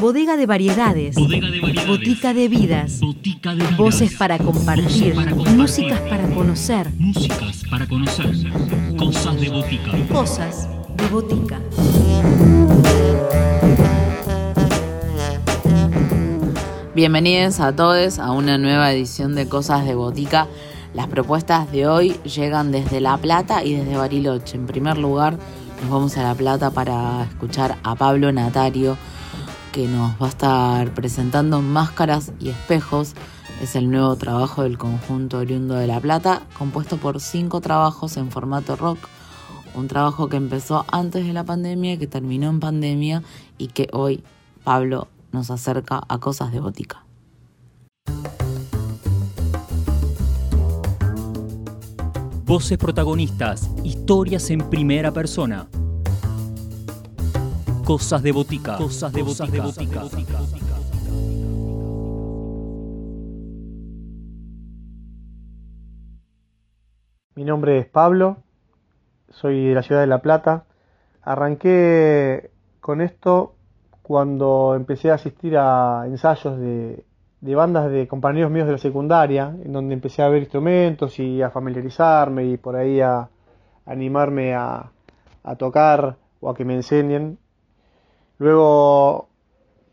Bodega de variedades. Botica de vidas. Voces para compartir. Músicas para conocer. Músicas para conocer. Cosas de botica. Cosas de botica. Bienvenidos a todos a una nueva edición de Cosas de Botica. Las propuestas de hoy llegan desde La Plata y desde Bariloche. En primer lugar, nos vamos a La Plata para escuchar a Pablo Natario, que nos va a estar presentando Máscaras y Espejos. Es el nuevo trabajo del conjunto oriundo de La Plata, compuesto por cinco trabajos en formato rock. Un trabajo que empezó antes de la pandemia, que terminó en pandemia y que hoy Pablo nos acerca a cosas de botica. Voces protagonistas, historias en primera persona. Cosas de botica. Cosas de botica. Mi nombre es Pablo, soy de la ciudad de La Plata. Arranqué con esto cuando empecé a asistir a ensayos de, bandas de compañeros míos de la secundaria, en donde empecé a ver instrumentos y a familiarizarme y por ahí a, animarme a, tocar o a que me enseñen. Luego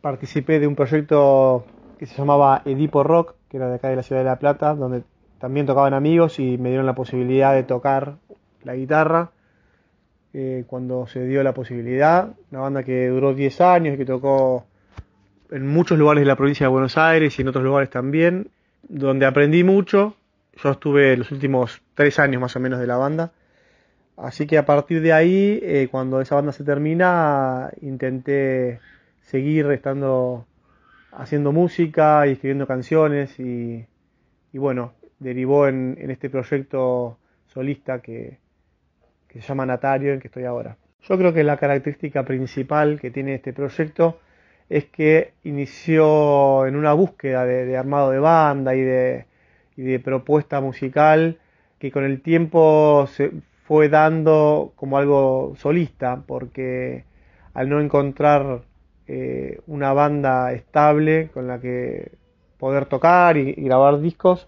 participé de un proyecto que se llamaba Edipo Rock, que era de acá de la ciudad de La Plata, donde también tocaban amigos y me dieron la posibilidad de tocar la guitarra eh, cuando se dio la posibilidad. Una banda que duró 10 años y que tocó en muchos lugares de la provincia de Buenos Aires y en otros lugares también, donde aprendí mucho. Yo estuve los últimos 3 años más o menos de la banda. Así que a partir de ahí, eh, cuando esa banda se termina, intenté seguir estando haciendo música y escribiendo canciones y, bueno, derivó en, en este proyecto solista que, que se llama Natario, en que estoy ahora. Yo creo que la característica principal que tiene este proyecto es que inició en una búsqueda de, armado de banda y de, propuesta musical que con el tiempo se fue dando como algo solista, porque al no encontrar eh, una banda estable con la que poder tocar y, grabar discos,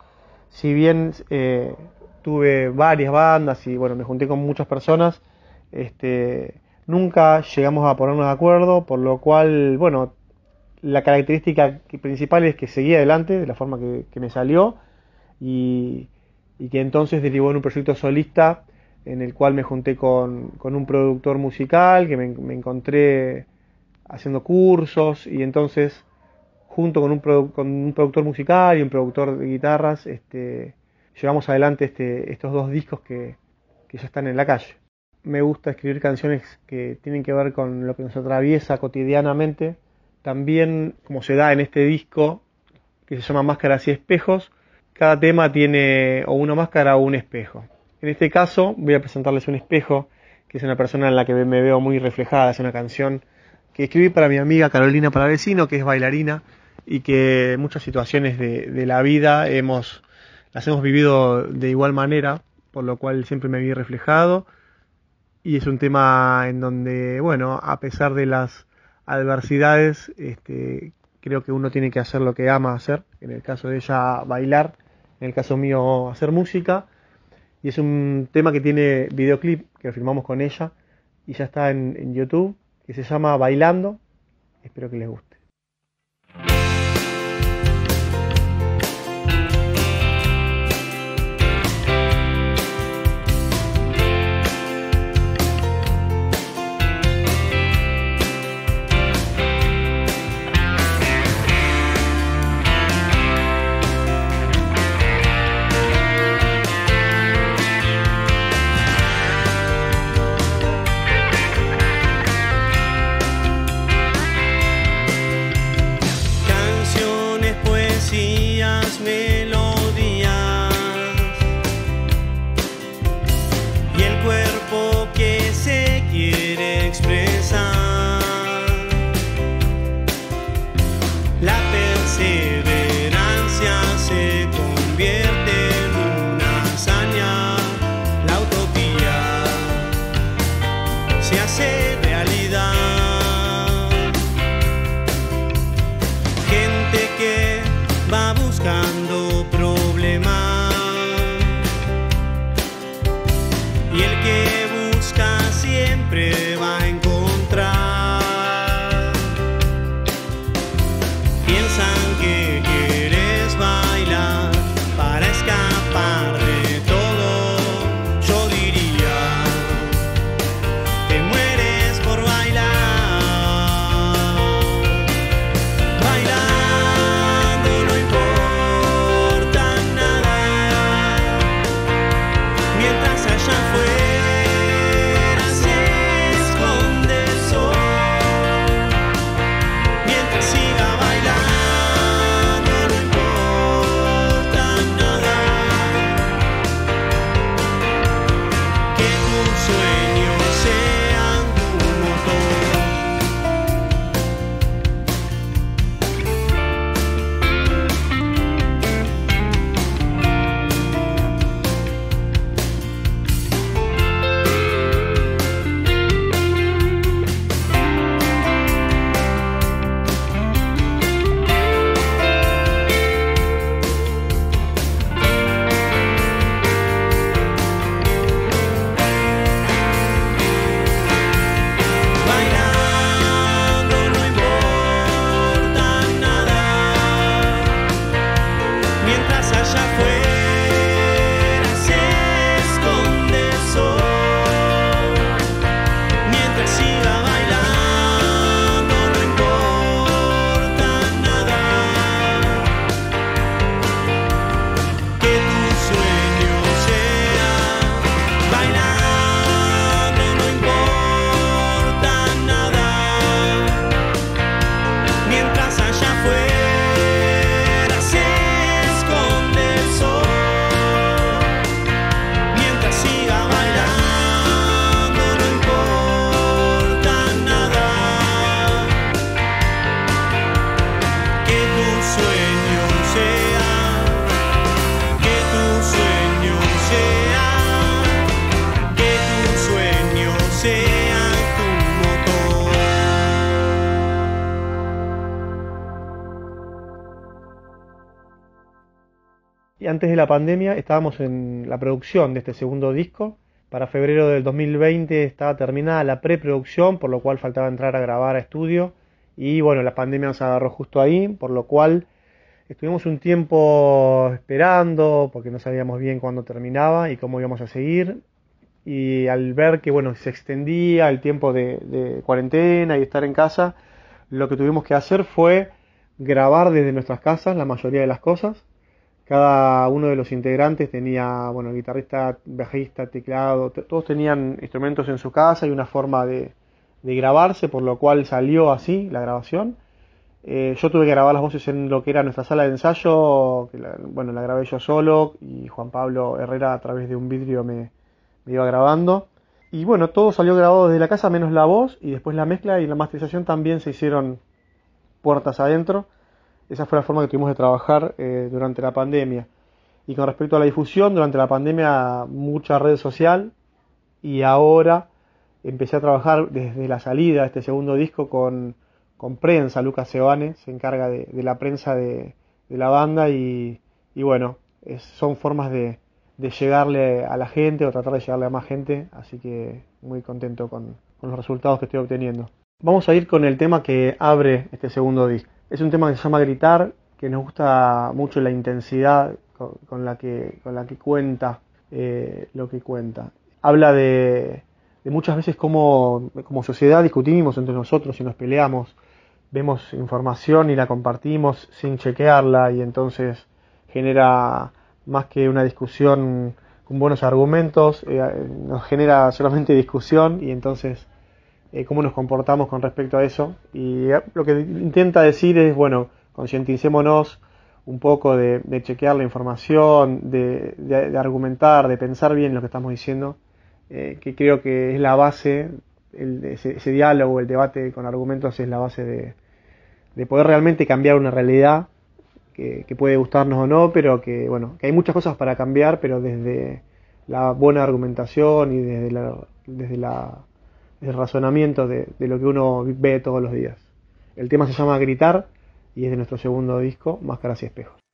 si bien eh, tuve varias bandas y bueno, me junté con muchas personas. Este, nunca llegamos a ponernos de acuerdo, por lo cual, bueno, la característica principal es que seguí adelante de la forma que, me salió y, que entonces derivó en un proyecto solista en el cual me junté con, un productor musical que me, encontré haciendo cursos y entonces junto con un, con un productor musical y un productor de guitarras, este, llevamos adelante este, estos dos discos que, ya están en la calle. Me gusta escribir canciones que tienen que ver con lo que nos atraviesa cotidianamente. También, como se da en este disco, que se llama Máscaras y Espejos, cada tema tiene o una máscara o un espejo. En este caso voy a presentarles un espejo, que es una persona en la que me veo muy reflejada, es una canción que escribí para mi amiga Carolina Paravecino, que es bailarina y que muchas situaciones de, de la vida hemos las hemos vivido de igual manera, por lo cual siempre me vi reflejado. Y es un tema en donde, bueno, a pesar de las adversidades, este, creo que uno tiene que hacer lo que ama hacer. En el caso de ella, bailar. En el caso mío, hacer música. Y es un tema que tiene videoclip que filmamos con ella y ya está en, en YouTube, que se llama Bailando. Espero que les guste. se hace realidad. Y antes de la pandemia estábamos en la producción de este segundo disco. Para febrero del 2020 estaba terminada la preproducción, por lo cual faltaba entrar a grabar a estudio. Y bueno, la pandemia nos agarró justo ahí, por lo cual estuvimos un tiempo esperando porque no sabíamos bien cuándo terminaba y cómo íbamos a seguir. Y al ver que bueno, se extendía el tiempo de, de cuarentena y estar en casa, lo que tuvimos que hacer fue grabar desde nuestras casas la mayoría de las cosas. Cada uno de los integrantes tenía, bueno, guitarrista, bajista, teclado, todos tenían instrumentos en su casa y una forma de, grabarse, por lo cual salió así la grabación. Eh, yo tuve que grabar las voces en lo que era nuestra sala de ensayo, que bueno, la grabé yo solo y Juan Pablo Herrera a través de un vidrio me, me iba grabando. Y bueno, todo salió grabado desde la casa menos la voz y después la mezcla y la masterización también se hicieron puertas adentro. Esa fue la forma que tuvimos de trabajar eh, durante la pandemia. Y con respecto a la difusión, durante la pandemia mucha red social y ahora empecé a trabajar desde la salida de este segundo disco con, con prensa. Lucas Sebane se encarga de, la prensa de, la banda y, bueno, son formas de, de, llegarle a la gente o tratar de llegarle a más gente. Así que muy contento con los resultados que estoy obteniendo. Vamos a ir con el tema que abre este segundo disco. Es un tema que se llama Gritar, que nos gusta mucho la intensidad con, la, que, con la que cuenta eh, lo que cuenta. Habla de, muchas veces cómo como sociedad discutimos entre nosotros y nos peleamos, vemos información y la compartimos sin chequearla y entonces genera más que una discusión con buenos argumentos, eh, nos genera solamente discusión y entonces eh, cómo nos comportamos con respecto a eso. Y eh, lo que intenta decir es, bueno, concienticémonos un poco de, chequear la información, de, argumentar, de pensar bien lo que estamos diciendo, eh, que creo que es la base, ese, diálogo, el debate con argumentos es la base de, poder realmente cambiar una realidad que, puede gustarnos o no, pero que, bueno, que hay muchas cosas para cambiar, pero desde la buena argumentación y desde la, desde la el razonamiento de, de, lo que uno ve todos los días. El tema se llama Gritar y es de nuestro segundo disco, Máscaras y Espejos.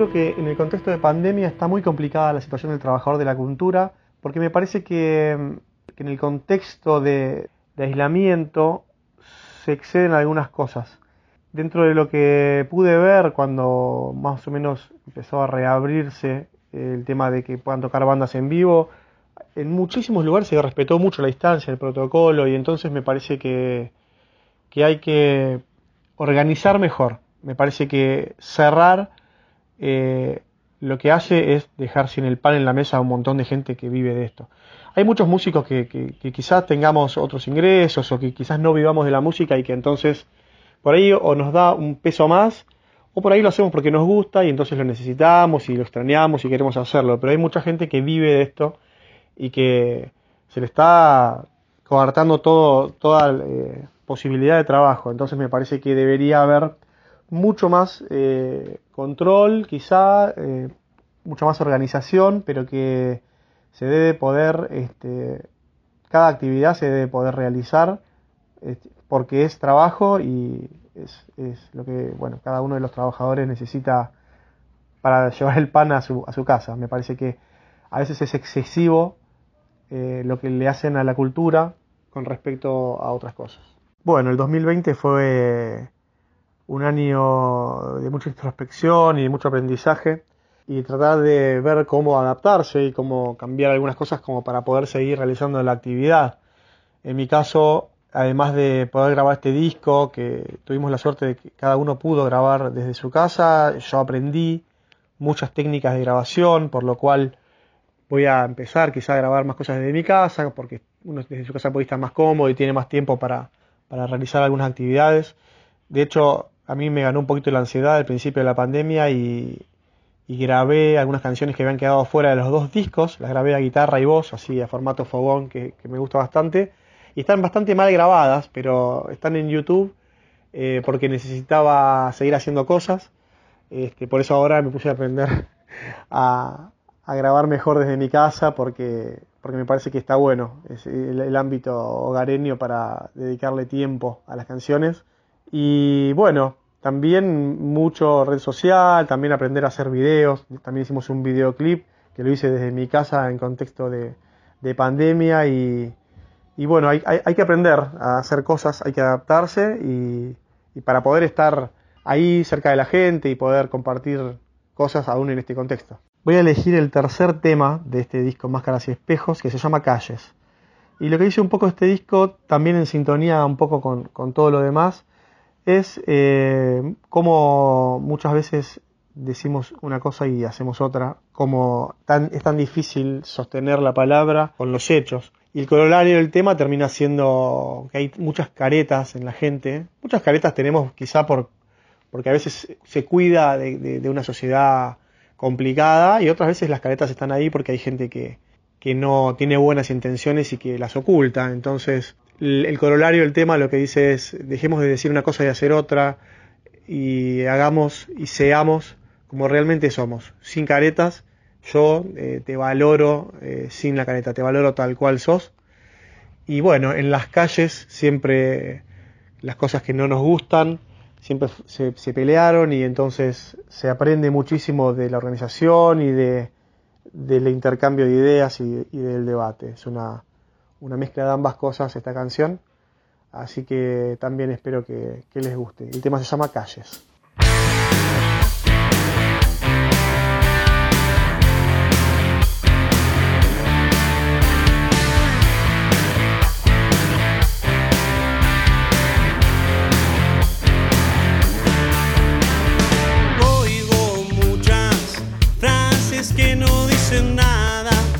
Creo que en el contexto de pandemia está muy complicada la situación del trabajador de la cultura, porque me parece que, en el contexto de, aislamiento se exceden algunas cosas. Dentro de lo que pude ver cuando más o menos empezó a reabrirse el tema de que puedan tocar bandas en vivo, en muchísimos lugares se respetó mucho la distancia, el protocolo, y entonces me parece que, que hay que organizar mejor. Me parece que cerrar eh, lo que hace es dejar sin el pan en la mesa a un montón de gente que vive de esto. Hay muchos músicos que, quizás tengamos otros ingresos o que quizás no vivamos de la música y que entonces por ahí o nos da un peso más o por ahí lo hacemos porque nos gusta y entonces lo necesitamos y lo extrañamos y queremos hacerlo. Pero hay mucha gente que vive de esto y que se le está coartando todo, toda eh, posibilidad de trabajo. Entonces me parece que debería haber mucho más eh, control, quizá, eh, mucha más organización, pero que se debe poder, este, cada actividad se debe poder realizar este, porque es trabajo y es, es, lo que, bueno, cada uno de los trabajadores necesita para llevar el pan a su, a su casa. Me parece que a veces es excesivo eh, lo que le hacen a la cultura con respecto a otras cosas. Bueno, el 2020 fue un año de mucha introspección y de mucho aprendizaje y tratar de ver cómo adaptarse y cómo cambiar algunas cosas como para poder seguir realizando la actividad. En mi caso, además de poder grabar este disco, que tuvimos la suerte de que cada uno pudo grabar desde su casa, yo aprendí muchas técnicas de grabación, por lo cual voy a empezar quizá a grabar más cosas desde mi casa, porque uno desde su casa puede estar más cómodo y tiene más tiempo para, para realizar algunas actividades. De hecho, a mí me ganó un poquito la ansiedad al principio de la pandemia y, grabé algunas canciones que habían quedado fuera de los dos discos, las grabé a guitarra y voz, así a formato fogón, que, me gusta bastante, y están bastante mal grabadas, pero están en YouTube eh, porque necesitaba seguir haciendo cosas, este, por eso ahora me puse a aprender a, grabar mejor desde mi casa porque, porque me parece que está bueno. Es el ámbito hogareño para dedicarle tiempo a las canciones. Y bueno, también mucho red social, también aprender a hacer videos. También hicimos un videoclip que lo hice desde mi casa en contexto de, pandemia. Y, bueno, hay, que aprender a hacer cosas, hay que adaptarse y, para poder estar ahí cerca de la gente y poder compartir cosas aún en este contexto. Voy a elegir el tercer tema de este disco Máscaras y Espejos que se llama Calles. Y lo que dice un poco este disco, también en sintonía un poco con, con todo lo demás, es eh, como muchas veces decimos una cosa y hacemos otra, como tan, es tan difícil sostener la palabra con los hechos. Y el corolario del tema termina siendo que hay muchas caretas en la gente. Muchas caretas tenemos quizá por, porque a veces se cuida de, una sociedad complicada y otras veces las caretas están ahí porque hay gente que, que no tiene buenas intenciones y que las oculta. Entonces el corolario del tema lo que dice es dejemos de decir una cosa y hacer otra y hagamos y seamos como realmente somos, sin caretas. Yo eh, te valoro eh, sin la careta, te valoro tal cual sos. Y bueno, en las calles siempre las cosas que no nos gustan, siempre se, pelearon y entonces se aprende muchísimo de la organización y de, del intercambio de ideas y, y del debate. Es una, una mezcla de ambas cosas esta canción. Así que también espero que, les guste. El tema se llama Calles. que me dicen mucho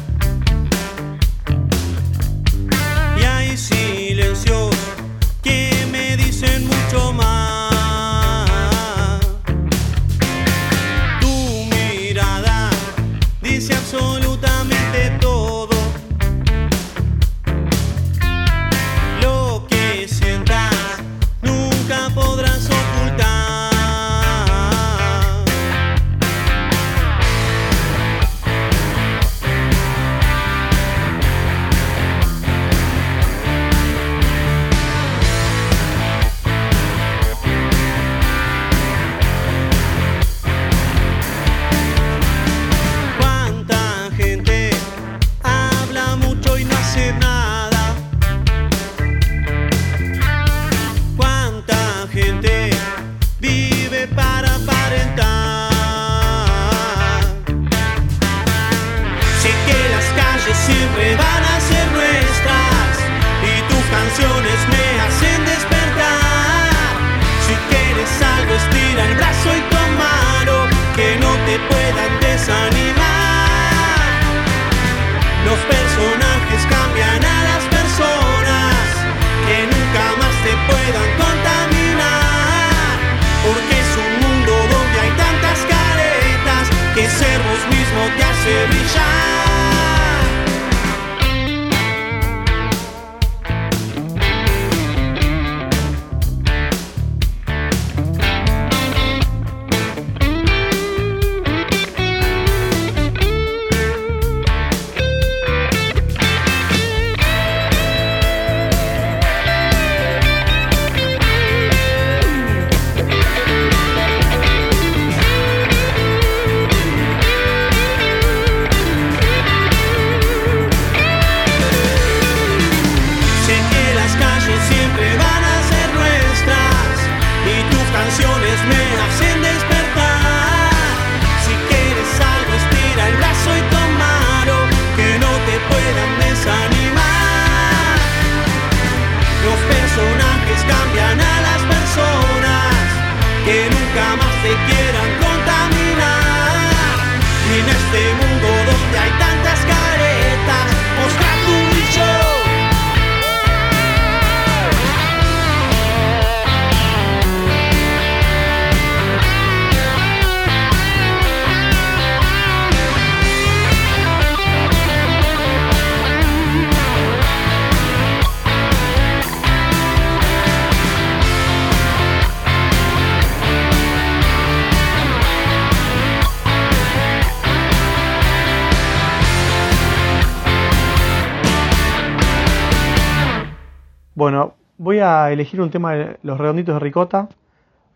a elegir un tema de Los Redonditos de Ricota,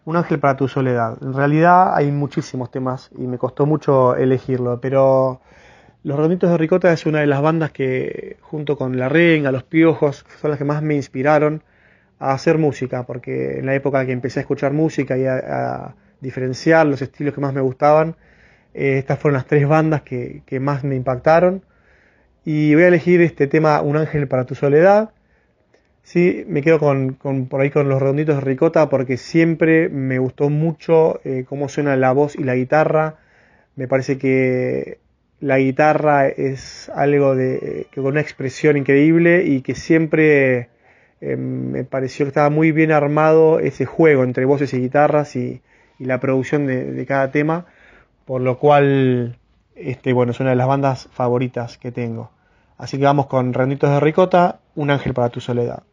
Un ángel para tu soledad. En realidad hay muchísimos temas y me costó mucho elegirlo, pero Los Redonditos de Ricota es una de las bandas que, junto con La Renga, Los Piojos, son las que más me inspiraron a hacer música, porque en la época que empecé a escuchar música y a, diferenciar los estilos que más me gustaban, eh, estas fueron las tres bandas que más me impactaron. Y voy a elegir este tema Un ángel para tu soledad. Sí, me quedo con, con- por ahí con los redonditos de ricota porque siempre me gustó mucho eh, cómo suena la voz y la guitarra. Me parece que la guitarra es algo de, que con una expresión increíble y que siempre eh, me pareció que estaba muy bien armado ese juego entre voces y guitarras y, la producción de, cada tema, por lo cual este, bueno, es una de las bandas favoritas que tengo. Así que vamos con Redonditos de Ricota, Un ángel para tu soledad.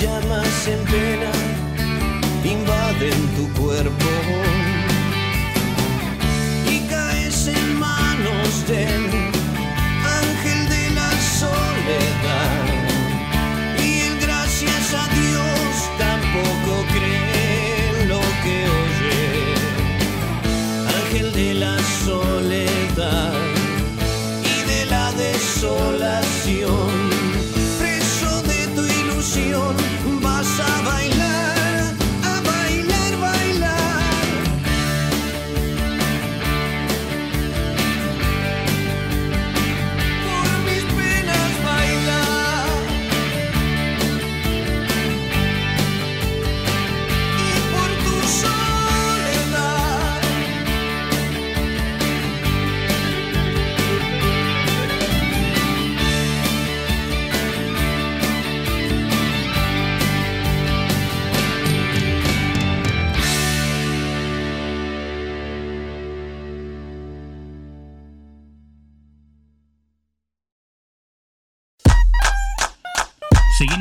llamas en pena invaden tu cuerpo. Y caes en manos de